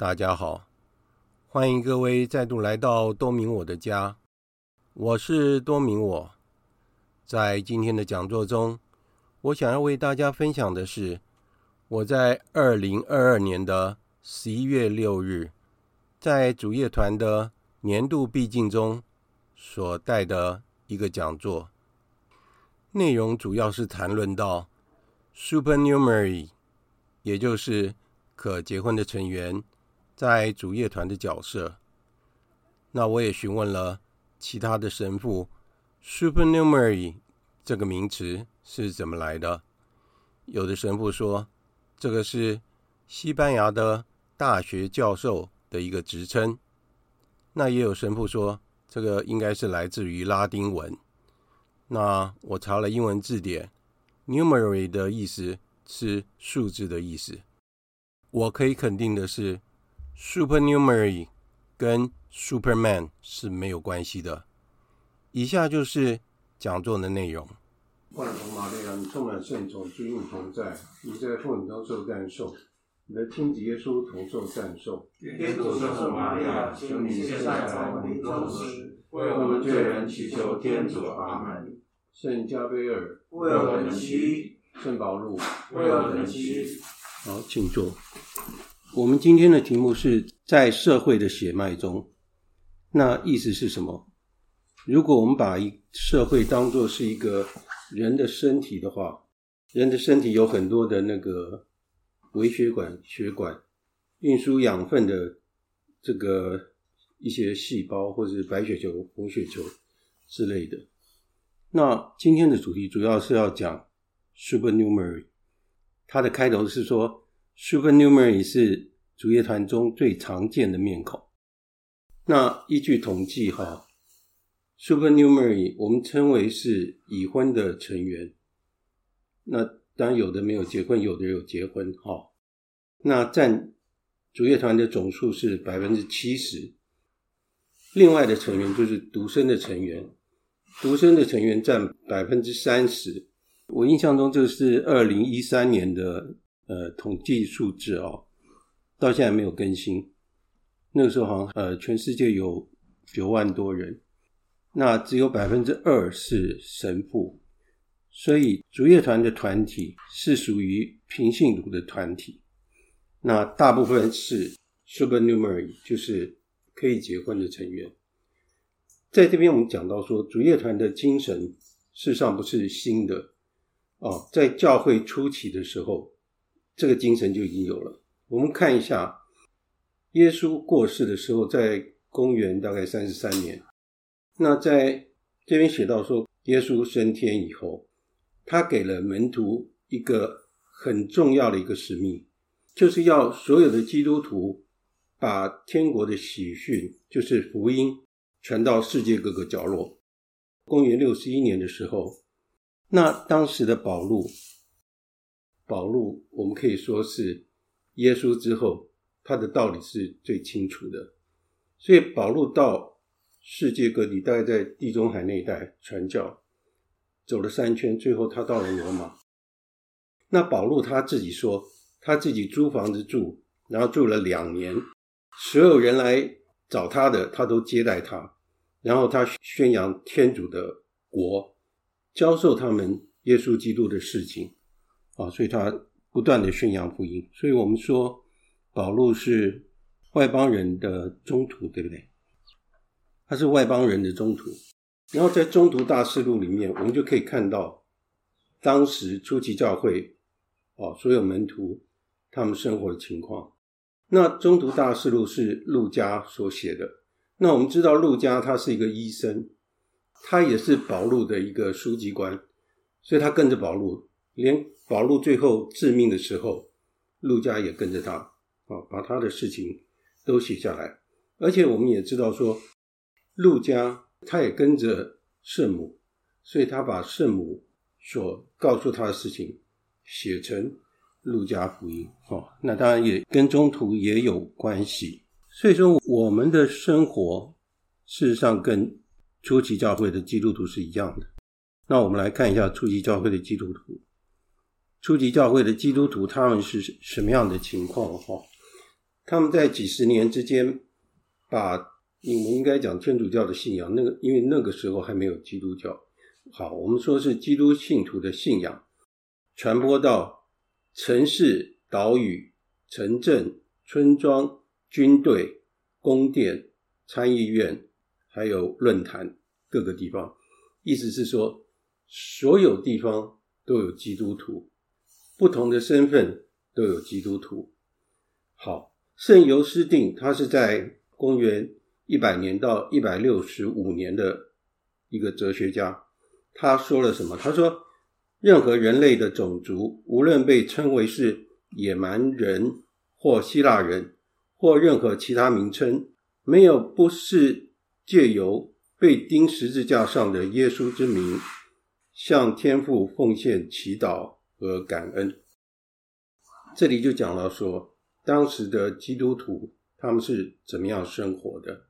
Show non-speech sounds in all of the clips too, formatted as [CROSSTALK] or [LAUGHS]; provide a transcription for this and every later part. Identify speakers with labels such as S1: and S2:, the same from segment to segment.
S1: 大家好，欢迎各位再度来到多明我的家。我是多明我。在今天的讲座中，我想要为大家分享的是我在二零二二年的十一月六日，在主业团的年度毕竟中所带的一个讲座。内容主要是谈论到 supernumerary，也就是可结婚的成员在主乐团的角色，那我也询问了其他的神父，“supernumerary” 这个名词是怎么来的？有的神父说，这个是西班牙的大学教授的一个职称。那也有神父说，这个应该是来自于拉丁文。那我查了英文字典，“numerary” 的意思是数字的意思。我可以肯定的是，supernumerary 跟 superman 是没有关系的。以下就是讲座的内容。万童玛利亚，你充满圣宠，主与你同在，你在妇女中受赞颂，你的亲子耶稣同受赞颂。
S2: 天主圣母玛利亚，求你现在在我们为我们罪人祈求天主。阿门。
S1: 圣加贝尔，
S2: 为我们祈。
S1: 圣保禄，
S2: 为我们祈。
S1: 好，请坐。我们今天的题目是在社会的血脉中，那意思是什么？如果我们把一社会当作是一个人的身体的话，人的身体有很多的那个微血管、血管运输养分的这个一些细胞，或者是白血球、红血球之类的。那今天的主题主要是要讲 supernumerary，它的开头是说 supernumerary 是主乐团中最常见的面孔。那依据统计哈，supernumerary 我们称为是已婚的成员。那当然有的没有结婚，有的有结婚哈。那占主乐团的总数是百分之七十。另外的成员就是独生的成员，独生的成员占百分之三十。我印象中这是二零一三年的呃统计数字哦，到现在没有更新。那个时候好像呃，全世界有九万多人，那只有百分之二是神父，所以主业团的团体是属于平信徒的团体，那大部分是 supernumerary，就是可以结婚的成员。在这边我们讲到说，主业团的精神事实上不是新的哦，在教会初期的时候，这个精神就已经有了。我们看一下。耶稣过世的时候，在公元大概三十三年。那在这边写到说，耶稣升天以后，他给了门徒一个很重要的一个使命，就是要所有的基督徒把天国的喜讯，就是福音，传到世界各个角落。公元六十一年的时候，那当时的保禄，保禄我们可以说是耶稣之后。他的道理是最清楚的，所以保禄到世界各地，大概在地中海那一带传教，走了三圈，最后他到了罗马。那保禄他自己说，他自己租房子住，然后住了两年，所有人来找他的，他都接待他，然后他宣扬天主的国，教授他们耶稣基督的事情，啊，所以他不断的宣扬福音。所以我们说。保禄是外邦人的中途，对不对？他是外邦人的中途。然后在《中途大事录》里面，我们就可以看到当时初期教会哦，所有门徒他们生活的情况。那《中途大事录》是路加所写的。那我们知道路加他是一个医生，他也是保禄的一个书记官，所以他跟着保禄，连保禄最后致命的时候，路加也跟着他。啊，把他的事情都写下来，而且我们也知道说，路加他也跟着圣母，所以他把圣母所告诉他的事情写成路加福音。哦，那当然也跟中途也有关系。所以说，我们的生活事实上跟初期教会的基督徒是一样的。那我们来看一下初期教会的基督徒，初级教会的基督徒他们是什么样的情况？哈。他们在几十年之间，把我们应该讲天主教的信仰，那个因为那个时候还没有基督教，好，我们说是基督信徒的信仰，传播到城市、岛屿、城镇、村庄、军队、宫殿、参议院，还有论坛各个地方。意思是说，所有地方都有基督徒，不同的身份都有基督徒。好。圣尤斯定，他是在公元一百年到一百六十五年的一个哲学家。他说了什么？他说，任何人类的种族，无论被称为是野蛮人，或希腊人，或任何其他名称，没有不是借由被钉十字架上的耶稣之名，向天父奉献祈祷和感恩。这里就讲到说。当时的基督徒他们是怎么样生活的？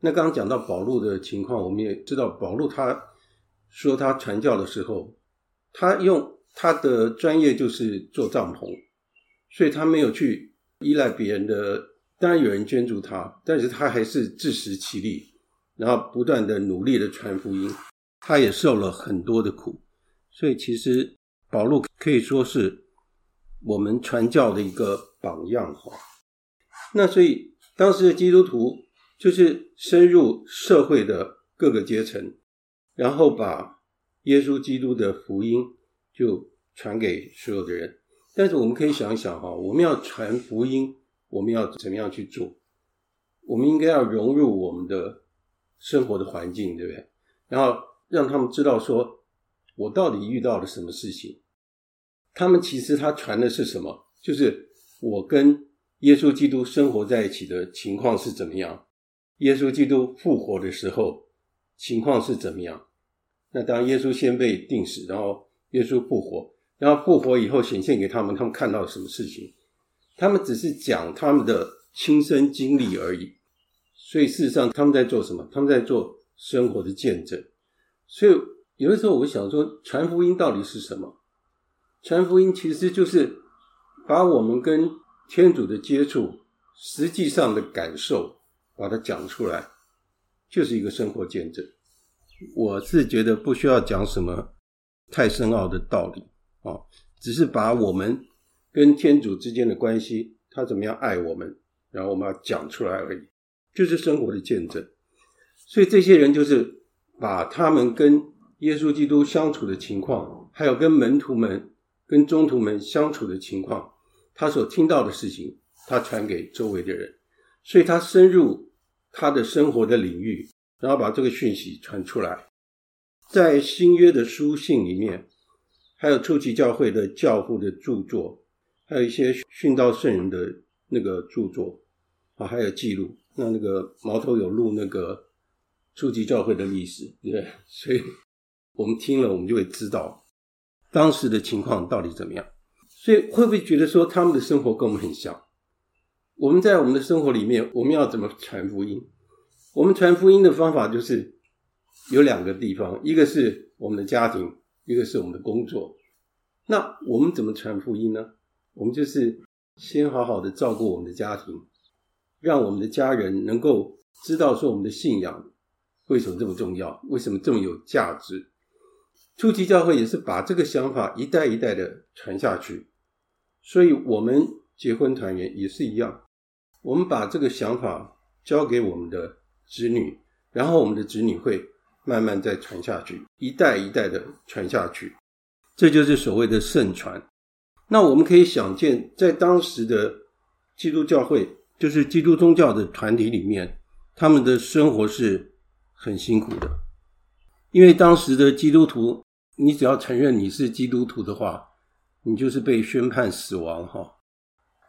S1: 那刚刚讲到保禄的情况，我们也知道保禄他说他传教的时候，他用他的专业就是做帐篷，所以他没有去依赖别人的。当然有人捐助他，但是他还是自食其力，然后不断的努力的传福音。他也受了很多的苦，所以其实保禄可以说是我们传教的一个。榜样哈，那所以当时的基督徒就是深入社会的各个阶层，然后把耶稣基督的福音就传给所有的人。但是我们可以想一想哈，我们要传福音，我们要怎么样去做？我们应该要融入我们的生活的环境，对不对？然后让他们知道说，我到底遇到了什么事情。他们其实他传的是什么？就是我跟耶稣基督生活在一起的情况是怎么样？耶稣基督复活的时候情况是怎么样？那当耶稣先被定死，然后耶稣复活，然后复活以后显现给他们，他们看到了什么事情？他们只是讲他们的亲身经历而已。所以事实上他们在做什么？他们在做生活的见证。所以有的时候我想说，传福音到底是什么？传福音其实就是把我们跟天主的接触实际上的感受把它讲出来，就是一个生活见证。我是觉得不需要讲什么太深奥的道理啊，只是把我们跟天主之间的关系，他怎么样爱我们，然后我们要讲出来而已，就是生活的见证。所以这些人就是把他们跟耶稣基督相处的情况，还有跟门徒们、跟中途们相处的情况，他所听到的事情，他传给周围的人，所以他深入他的生活的领域。然后把这个讯息传出来，在新约的书信里面，还有初期教会的教父的著作，还有一些殉道圣人的那个著作啊，还有记录。那那个毛头有录那个初期教会的历史，对？所以我们听了，我们就会知道当时的情况到底怎么样。所以会不会觉得说他们的生活跟我们很像？我们在我们的生活里面，我们要怎么传福音？我们传福音的方法就是有两个地方，一个是我们的家庭，一个是我们的工作。那我们怎么传福音呢？我们就是先好好的照顾我们的家庭，让我们的家人能够知道说我们的信仰为什么这么重要，为什么这么有价值。初期教会也是把这个想法一代一代的传下去，所以我们结婚团圆也是一样，我们把这个想法交给我们的。子女，然后我们的子女会慢慢再传下去，一代一代的传下去，这就是所谓的圣传。那我们可以想见，在当时的基督教会，就是基督宗教的团体里面，他们的生活是很辛苦的，因为当时的基督徒，你只要承认你是基督徒的话，你就是被宣判死亡，哈，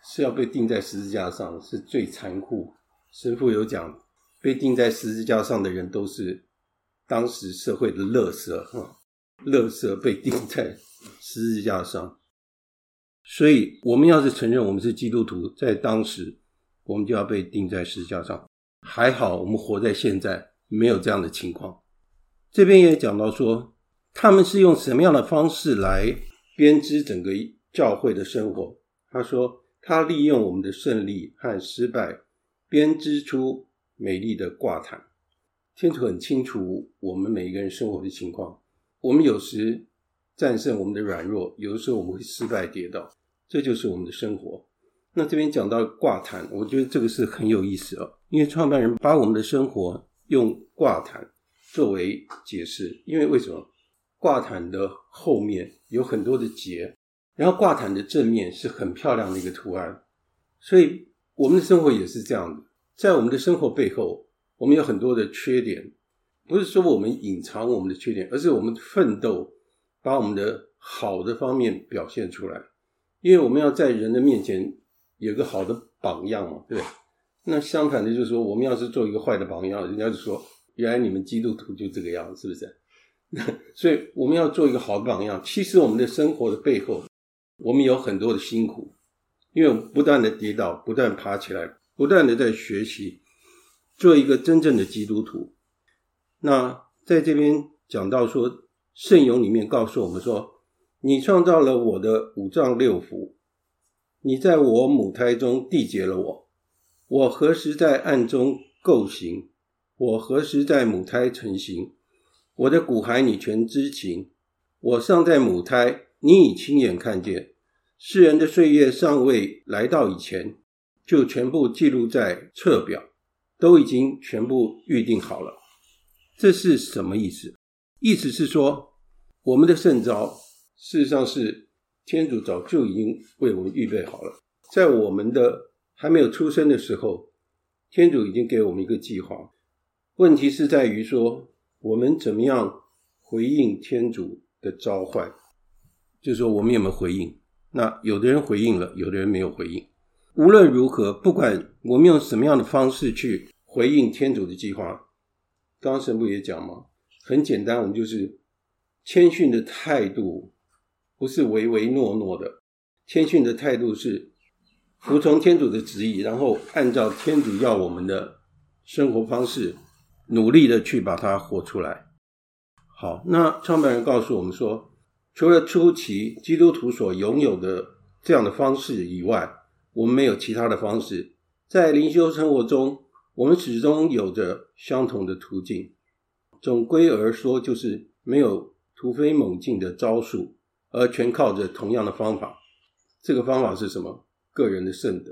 S1: 是要被钉在十字架上，是最残酷。神父有讲。被钉在十字架上的人都是当时社会的乐色哈，乐色被钉在十字架上。所以，我们要是承认我们是基督徒，在当时我们就要被钉在十字架上。还好，我们活在现在，没有这样的情况。这边也讲到说，他们是用什么样的方式来编织整个教会的生活。他说，他利用我们的胜利和失败，编织出。美丽的挂毯，天主很清楚我们每一个人生活的情况。我们有时战胜我们的软弱，有的时候我们会失败跌倒，这就是我们的生活。那这边讲到挂毯，我觉得这个是很有意思哦，因为创办人把我们的生活用挂毯作为解释。因为为什么？挂毯的后面有很多的结，然后挂毯的正面是很漂亮的一个图案，所以我们的生活也是这样的。在我们的生活背后，我们有很多的缺点，不是说我们隐藏我们的缺点，而是我们奋斗把我们的好的方面表现出来。因为我们要在人的面前有个好的榜样嘛，对不对？那相反的，就是说我们要是做一个坏的榜样，人家就说原来你们基督徒就这个样子，是不是？[LAUGHS] 所以我们要做一个好榜样。其实我们的生活的背后，我们有很多的辛苦，因为不断的跌倒，不断爬起来。不断的在学习，做一个真正的基督徒。那在这边讲到说，圣咏里面告诉我们说：“你创造了我的五脏六腑，你在我母胎中缔结了我。我何时在暗中构形？我何时在母胎成形？我的骨骸你全知情。我尚在母胎，你已亲眼看见。世人的岁月尚未来到以前。”就全部记录在册表，都已经全部预定好了。这是什么意思？意思是说，我们的圣召事实上是天主早就已经为我们预备好了。在我们的还没有出生的时候，天主已经给我们一个计划，问题是在于说我们怎么样回应天主的召唤，就是说我们有没有回应？那有的人回应了，有的人没有回应。无论如何，不管我们用什么样的方式去回应天主的计划，刚刚神父也讲嘛，很简单，我们就是谦逊的态度，不是唯唯诺诺的，谦逊的态度是服从天主的旨意，然后按照天主要我们的生活方式，努力的去把它活出来。好，那创办人告诉我们说，除了初期基督徒所拥有的这样的方式以外，我们没有其他的方式，在灵修生活中，我们始终有着相同的途径。总归而说，就是没有突飞猛进的招数，而全靠着同样的方法。这个方法是什么？个人的圣德。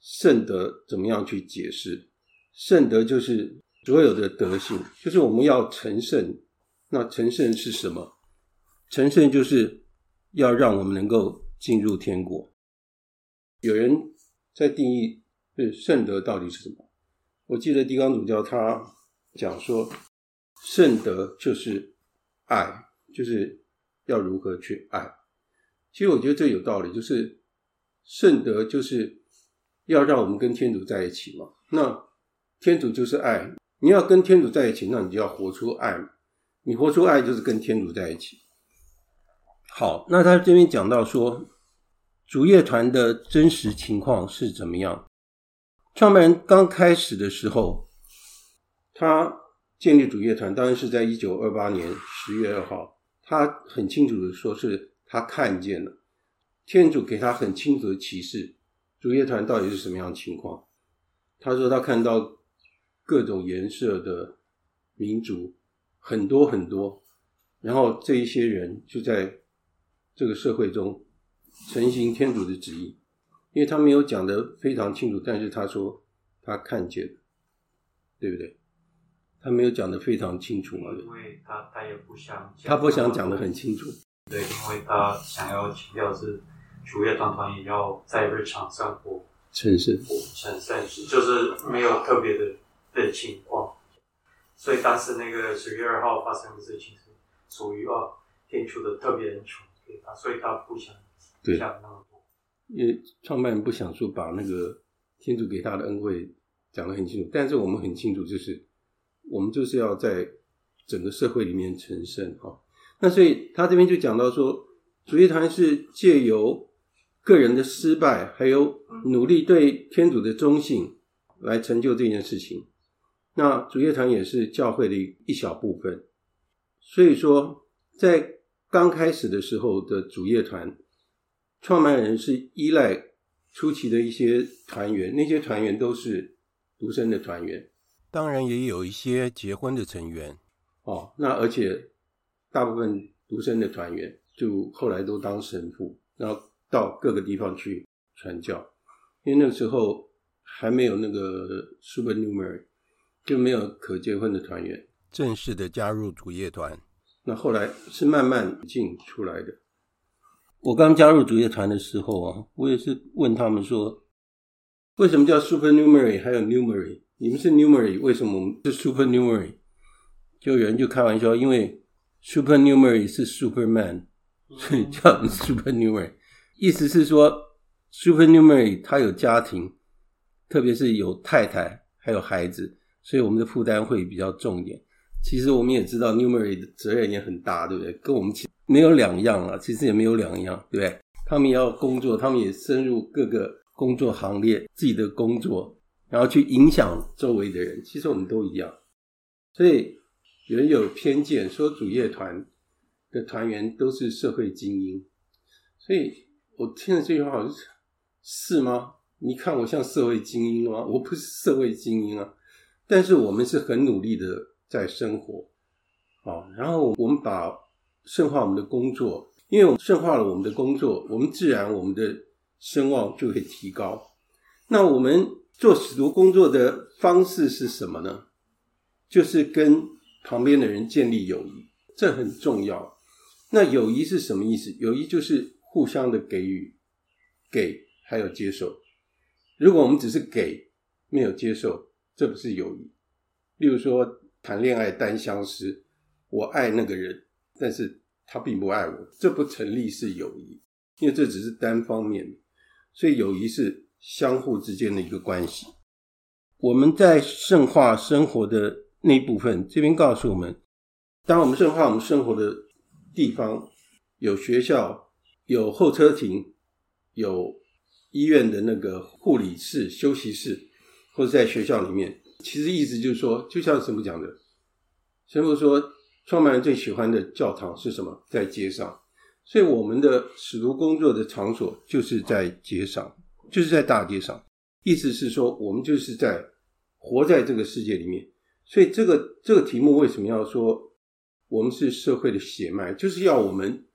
S1: 圣德怎么样去解释？圣德就是所有的德性，就是我们要成圣。那成圣是什么？成圣就是要让我们能够进入天国。有人在定义，是圣德到底是什么？我记得狄刚主教他讲说，圣德就是爱，就是要如何去爱。其实我觉得这有道理，就是圣德就是要让我们跟天主在一起嘛。那天主就是爱，你要跟天主在一起，那你就要活出爱。你活出爱，就是跟天主在一起。好，那他这边讲到说。主业团的真实情况是怎么样？创办人刚开始的时候，他建立主业团，当然是在一九二八年十月二号。他很清楚的说，是他看见了天主给他很清楚的启示，主业团到底是什么样的情况。他说他看到各种颜色的民族很多很多，然后这一些人就在这个社会中。成行天主的旨意，因为他没有讲得非常清楚，但是他说他看见了，对不对？他没有讲得非常清楚嘛？
S3: 因为他他也不想，
S1: 他不想讲得很清楚。
S3: 对，因为他想要强调是主业团团也要在日常生活
S1: 成圣，
S3: 成圣就是没有特别的的情况。所以当时那个十月二号发生的事情是属于啊天主的特别恩宠给他，所以他不想。对，
S1: 因为创办人不想说把那个天主给他的恩惠讲得很清楚，但是我们很清楚，就是我们就是要在整个社会里面成圣哈。那所以他这边就讲到说，主业团是借由个人的失败，还有努力对天主的忠信来成就这件事情。那主业团也是教会的一小部分，所以说在刚开始的时候的主业团。创办人是依赖初期的一些团员，那些团员都是独身的团员，
S4: 当然也有一些结婚的成员
S1: 哦。那而且大部分独身的团员就后来都当神父，然后到各个地方去传教，因为那个时候还没有那个 supernumerary，就没有可结婚的团员
S4: 正式的加入主业团。
S1: 那后来是慢慢进出来的。我刚加入主业团的时候啊，我也是问他们说，为什么叫 supernumerary 还有 numerary？你们是 numerary，为什么我们是 supernumerary？就有人就开玩笑，因为 supernumerary 是 superman，所以叫 supernumerary。意思是说 supernumerary 他有家庭，特别是有太太还有孩子，所以我们的负担会比较重一点。其实我们也知道 numerary 的责任也很大，对不对？跟我们其没有两样啊，其实也没有两样，对不对？他们也要工作，他们也深入各个工作行列，自己的工作，然后去影响周围的人。其实我们都一样，所以有人有偏见，说主业团的团员都是社会精英。所以我听了这句话，我就是是吗？你看我像社会精英吗？我不是社会精英啊，但是我们是很努力的在生活，好，然后我们把。圣化我们的工作，因为我们圣化了我们的工作，我们自然我们的声望就会提高。那我们做使徒工作的方式是什么呢？就是跟旁边的人建立友谊，这很重要。那友谊是什么意思？友谊就是互相的给予，给还有接受。如果我们只是给，没有接受，这不是友谊。例如说谈恋爱单相思，我爱那个人，但是他并不爱我，这不成立是友谊，因为这只是单方面的。所以友谊是相互之间的一个关系。我们在圣化生活的那一部分，这边告诉我们，当我们圣化我们生活的地方，有学校，有候车亭，有医院的那个护理室、休息室，或者在学校里面，其实意思就是说，就像神父讲的，神父说，创办人最喜欢的教堂是什么？在街上。所以我们的使徒工作的场所就是在街上，就是在大街上。意思是说，我们就是在活在这个世界里面。所以这个这个题目为什么要说我们是社会的血脉？就是要我们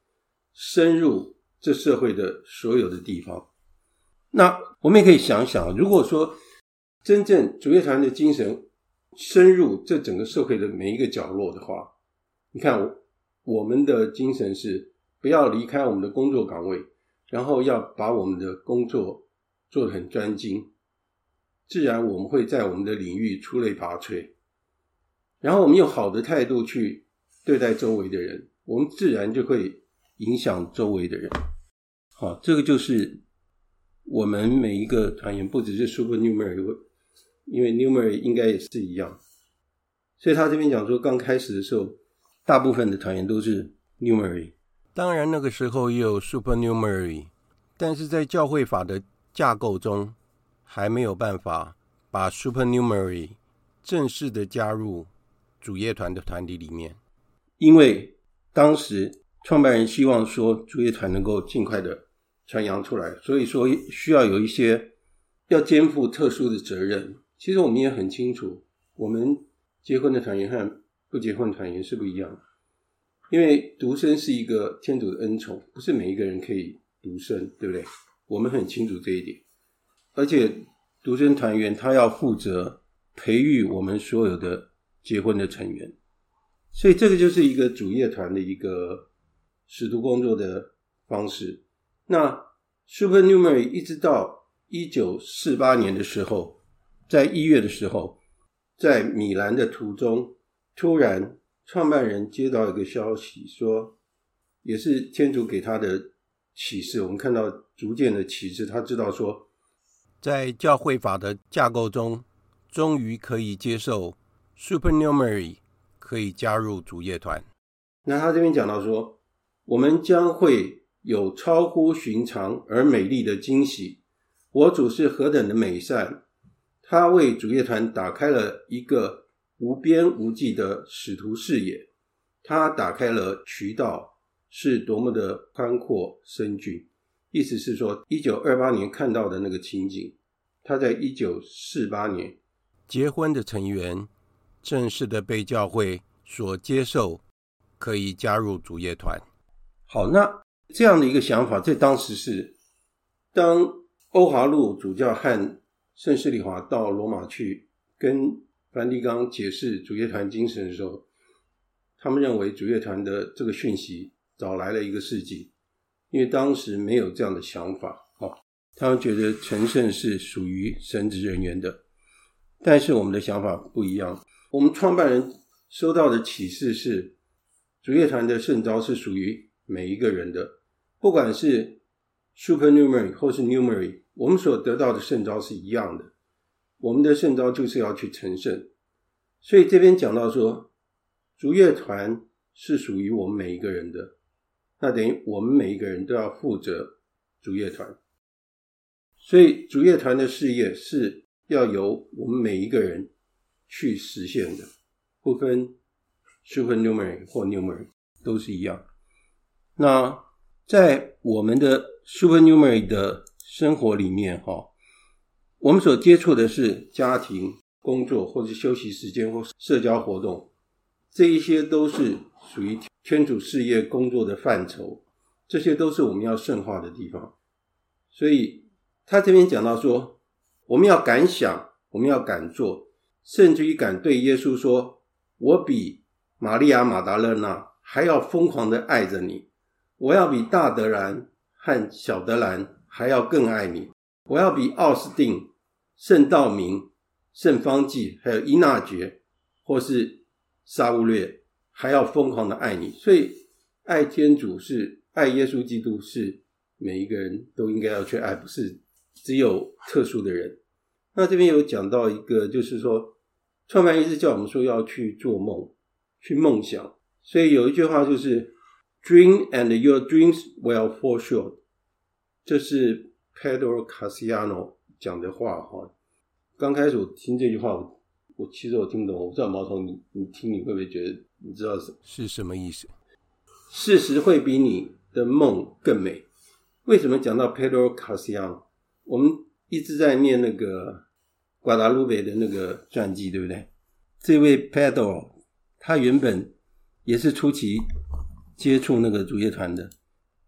S1: 深入这社会的所有的地方。那我们也可以想想，如果说真正主业团的精神深入这整个社会的每一个角落的话，你看我们的精神是。不要离开我们的工作岗位，然后要把我们的工作做得很专精，自然我们会在我们的领域出类拔萃。然后我们用好的态度去对待周围的人，我们自然就会影响周围的人。好，这个就是我们每一个团员，不只是 Supernumerary，因为 Numerary 应该也是一样。所以他这边讲说，刚开始的时候，大部分的团员都是 Numerary。
S4: 当然，那个时候也有 supernumerary，但是在教会法的架构中，还没有办法把 supernumerary 正式的加入主业团的团体里面。
S1: 因为当时创办人希望说主业团能够尽快的传扬出来，所以说需要有一些要肩负特殊的责任。其实我们也很清楚，我们结婚的团员和不结婚的团员是不一样的。因为独身是一个天主的恩宠，不是每一个人可以独身，对不对？我们很清楚这一点。而且独身团员他要负责培育我们所有的结婚的成员，所以这个就是一个主业团的一个使徒工作的方式。那 Supernumerary 一直到一九四八年的时候，在一月的时候，在米兰的途中，突然。创办人接到一个消息，说也是天主给他的启示。我们看到逐渐的启示，他知道说，
S4: 在教会法的架构中，终于可以接受 supernumerary 可以加入主业团。
S1: 那他这边讲到说，我们将会有超乎寻常而美丽的惊喜。我主是何等的美善，他为主业团打开了一个。无边无际的使徒视野，他打开了渠道，是多么的宽阔深峻。意思是说，一九二八年看到的那个情景，他在一九四八年
S4: 结婚的成员正式的被教会所接受，可以加入主业团。
S1: 好，那这样的一个想法，在当时是当欧华路主教和圣施礼华到罗马去跟。梵蒂冈解释主乐团精神的时候，他们认为主乐团的这个讯息早来了一个世纪，因为当时没有这样的想法。哦，他们觉得成圣是属于神职人员的，但是我们的想法不一样。我们创办人收到的启示是，主乐团的圣召是属于每一个人的，不管是 supernumerary 或是 numerary，我们所得到的圣招是一样的。我们的圣招就是要去成圣，所以这边讲到说，主业团是属于我们每一个人的，那等于我们每一个人都要负责主业团，所以主业团的事业是要由我们每一个人去实现的，不分 supernumerary 或 numerary 都是一样。那在我们的 supernumerary 的生活里面，哈。我们所接触的是家庭、工作，或者休息时间或社交活动，这一些都是属于天主事业工作的范畴，这些都是我们要圣化的地方。所以他这边讲到说，我们要敢想，我们要敢做，甚至于敢对耶稣说：“我比玛利亚马达勒纳还要疯狂的爱着你，我要比大德兰和小德兰还要更爱你。”我要比奥斯定、圣道明圣方济，还有伊纳爵，或是沙乌略，还要疯狂的爱你。所以，爱天主是爱耶稣基督，是每一个人都应该要去爱，不是只有特殊的人。那这边有讲到一个，就是说，创办一直叫我们说要去做梦，去梦想。所以有一句话就是，“Dream and your dreams will fall short”，这是 Pedro Cassiano 讲的话哈。刚开始我听这句话，我，我其实我听不懂，我不知道毛头你你听你会不会觉得你知道是
S4: 是什么意思？
S1: 事实会比你的梦更美。为什么讲到 Pedro Cassiano？我们一直在念那个瓜达卢贝的那个传记，对不对？这位 Pedro 他原本也是初期接触那个主业团的，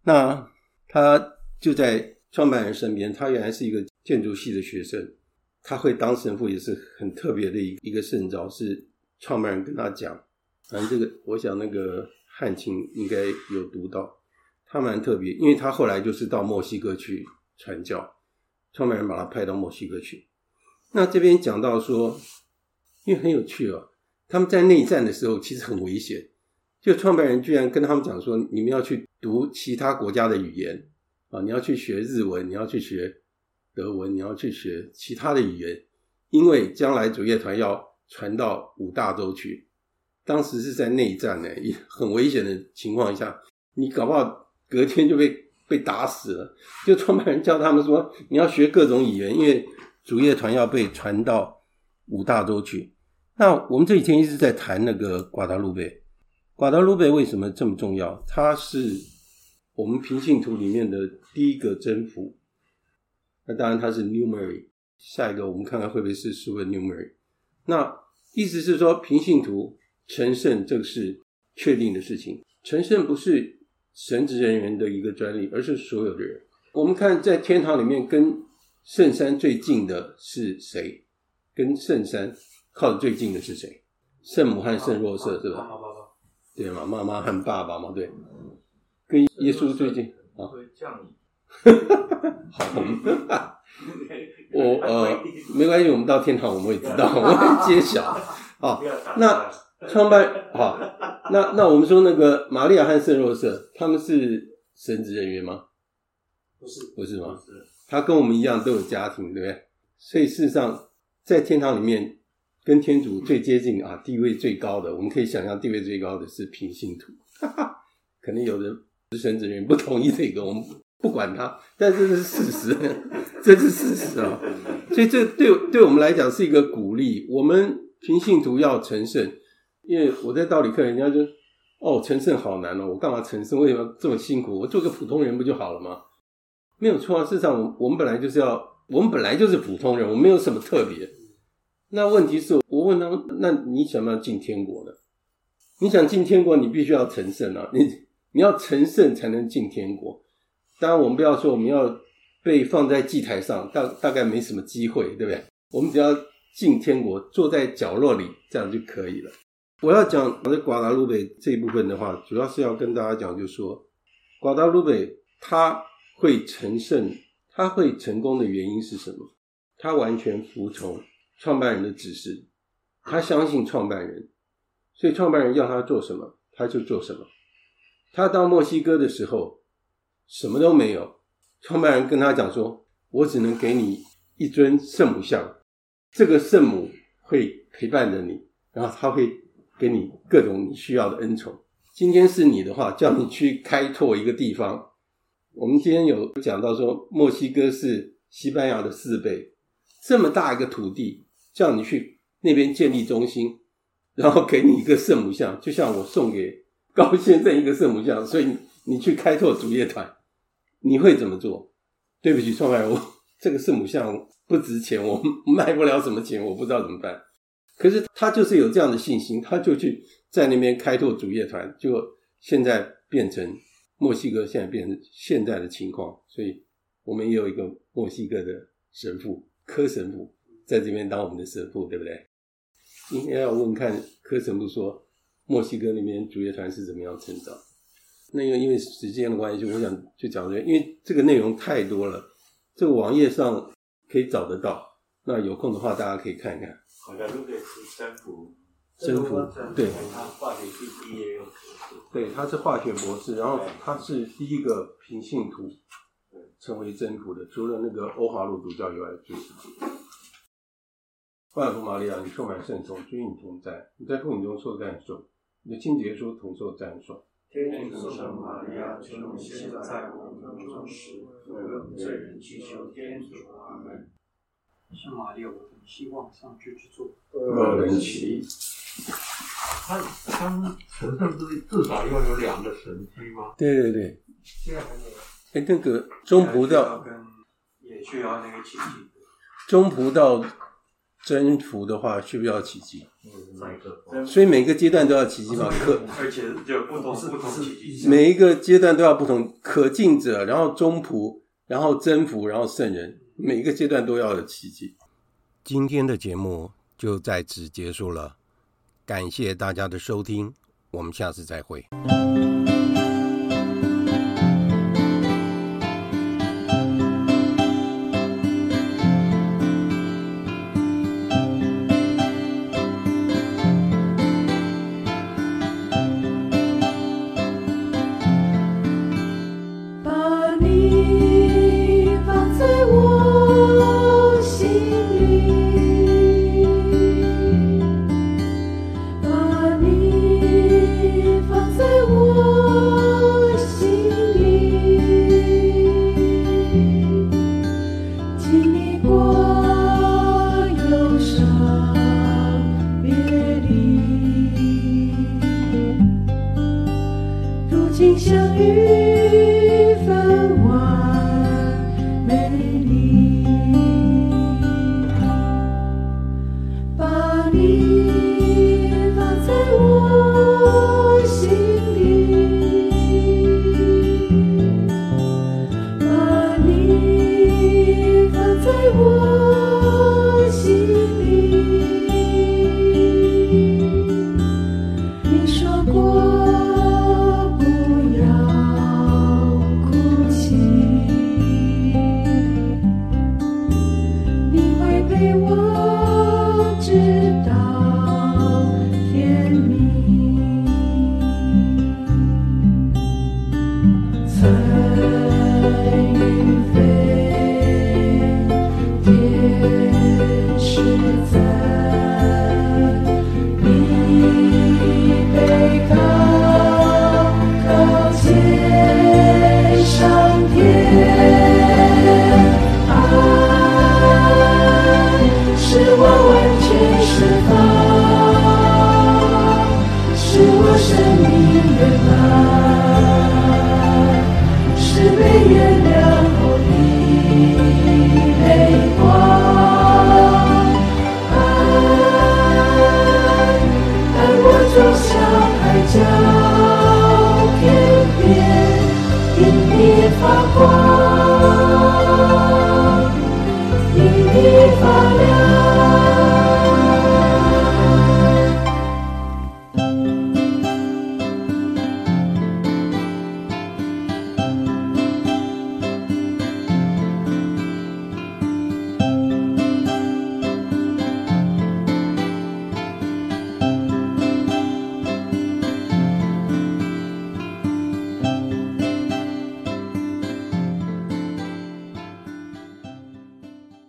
S1: 那他就在创办人身边。他原来是一个建筑系的学生，他会当神父也是很特别的一一个圣招，是创办人跟他讲。反正这个，我想那个汉卿应该有读到，他蛮特别，因为他后来就是到墨西哥去传教。创办人把他派到墨西哥去。那这边讲到说，因为很有趣哦，他们在内战的时候其实很危险。就创办人居然跟他们讲说，你们要去读其他国家的语言啊，你要去学日文，你要去学德文，你要去学其他的语言，因为将来主业团要传到五大洲去。当时是在内战呢，很危险的情况下，你搞不好隔天就被。被打死了，就创办人叫他们说：“你要学各种语言，因为主业团要被传到五大洲去。”那我们这几天一直在谈那个瓜达卢贝，瓜达卢贝为什么这么重要？它是我们平信图里面的第一个征服。那当然它是 Mary，下一个我们看看会不会是 Super New Mary。那意思是说平信徒成圣，这个是确定的事情。成圣不是。神职人员的一个专利，而是所有的人。我们看在天堂里面，跟圣山最近的是谁？跟圣山靠得最近的是谁？圣母和圣若瑟，是吧？对嘛？妈妈和爸爸嘛，对。跟耶稣最近啊？[LAUGHS] 好，我呃，没关系，我们到天堂我们会知道，[LAUGHS] 我们会揭晓。好，那。创办好，那那我们说那个玛利亚和圣若瑟，他们是神职人员吗？
S3: 不是，
S1: 不是吗？
S3: 是。
S1: 他跟我们一样都有家庭，对不对？所以事实上，在天堂里面，跟天主最接近啊，地位最高的，我们可以想象地位最高的是平信徒。哈哈，可能有的神职人员不同意这个，我们不管他，但这是事实，[LAUGHS] 这是事实啊。所以这对对我们来讲是一个鼓励，我们平信徒要成圣。因为我在道理课，人家就哦，成圣好难哦，我干嘛成圣？为什么这么辛苦？我做个普通人不就好了吗？没有错啊，事实上，我我们本来就是要，我们本来就是普通人，我们没有什么特别。那问题是我问他们，那你想不想进天国呢？你想进天国，你必须要成圣啊！你你要成圣才能进天国。当然，我们不要说我们要被放在祭台上，大大概没什么机会，对不对？我们只要进天国，坐在角落里，这样就可以了。我要讲我的瓜达卢贝这一部分的话，主要是要跟大家讲，就说，瓜达卢贝他会成圣，他会成功的原因是什么？他完全服从创办人的指示，他相信创办人，所以创办人要他做什么，他就做什么。他到墨西哥的时候，什么都没有，创办人跟他讲说：“我只能给你一尊圣母像，这个圣母会陪伴着你，然后他会。”给你各种你需要的恩宠。今天是你的话，叫你去开拓一个地方。我们今天有讲到说，墨西哥是西班牙的四倍，这么大一个土地，叫你去那边建立中心，然后给你一个圣母像，就像我送给 [LAUGHS] 高先生一个圣母像，所以你去开拓主业团，你会怎么做？对不起，创办人，我 [LAUGHS] 这个圣母像不值钱，我卖不了什么钱，我不知道怎么办。可是他就是有这样的信心，他就去在那边开拓主业团，就现在变成墨西哥，现在变成现在的情况。所以我们也有一个墨西哥的神父柯神父在这边当我们的神父，对不对？应该要问看柯神父说，墨西哥那边主业团是怎么样成长？那个因为时间的关系，我想就讲这，因为这个内容太多了，这个网页上可以找得到。那有空的话，大家可以看一看。
S3: 好像都可以吃征服，
S1: 征服，对，
S3: 他化学系毕业用。
S1: 对，他是化学博士，然后他是第一个平信徒成为征服的，除了那个欧华路主教以外，就是。万福玛利亚，你充满圣宠，君与你同在，你在父女中受赞颂，你的亲子耶稣同受赞颂。
S3: 天主圣母玛利亚，求你现在我们临终时，为我们罪人祈求天主。阿门。
S5: 圣玛利亚，我们希望上去去做。
S1: 二人起。
S2: 他当神圣之至少要有两个神迹吗？
S1: 对对对。
S2: 现在还有。
S1: 哎，那个中葡道
S5: 也需要那个奇迹。
S1: 中葡道。征服的话，需不需要奇迹？所以每个阶段都要奇迹嘛？可
S5: 而且就不同不同奇迹。
S1: 每一个阶段都要不同可敬者，然后中仆，然后征服，然后圣人，每一个阶段都要有奇迹。今天的节目就在此结束了，感谢大家的收听，我们下次再会。相遇。